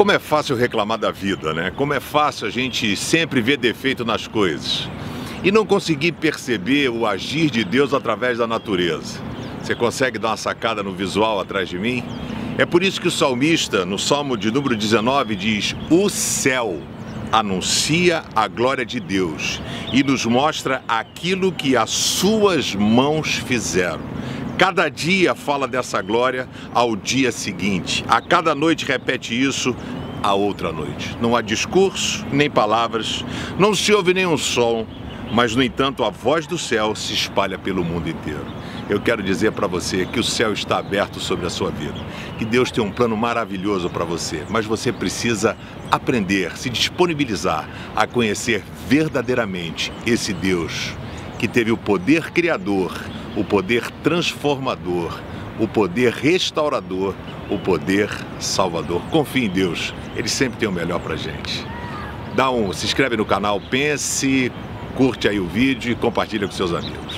Como é fácil reclamar da vida, né? Como é fácil a gente sempre ver defeito nas coisas e não conseguir perceber o agir de Deus através da natureza. Você consegue dar uma sacada no visual atrás de mim? É por isso que o salmista, no Salmo de número 19, diz: O céu anuncia a glória de Deus e nos mostra aquilo que as suas mãos fizeram. Cada dia fala dessa glória ao dia seguinte. A cada noite repete isso a outra noite. Não há discurso, nem palavras, não se ouve nenhum som, mas no entanto a voz do céu se espalha pelo mundo inteiro. Eu quero dizer para você que o céu está aberto sobre a sua vida, que Deus tem um plano maravilhoso para você, mas você precisa aprender, se disponibilizar a conhecer verdadeiramente esse Deus que teve o poder criador, o poder transformador, o poder restaurador, o poder salvador. Confie em Deus, Ele sempre tem o melhor para gente. Dá um, se inscreve no canal, pense, curte aí o vídeo e compartilha com seus amigos.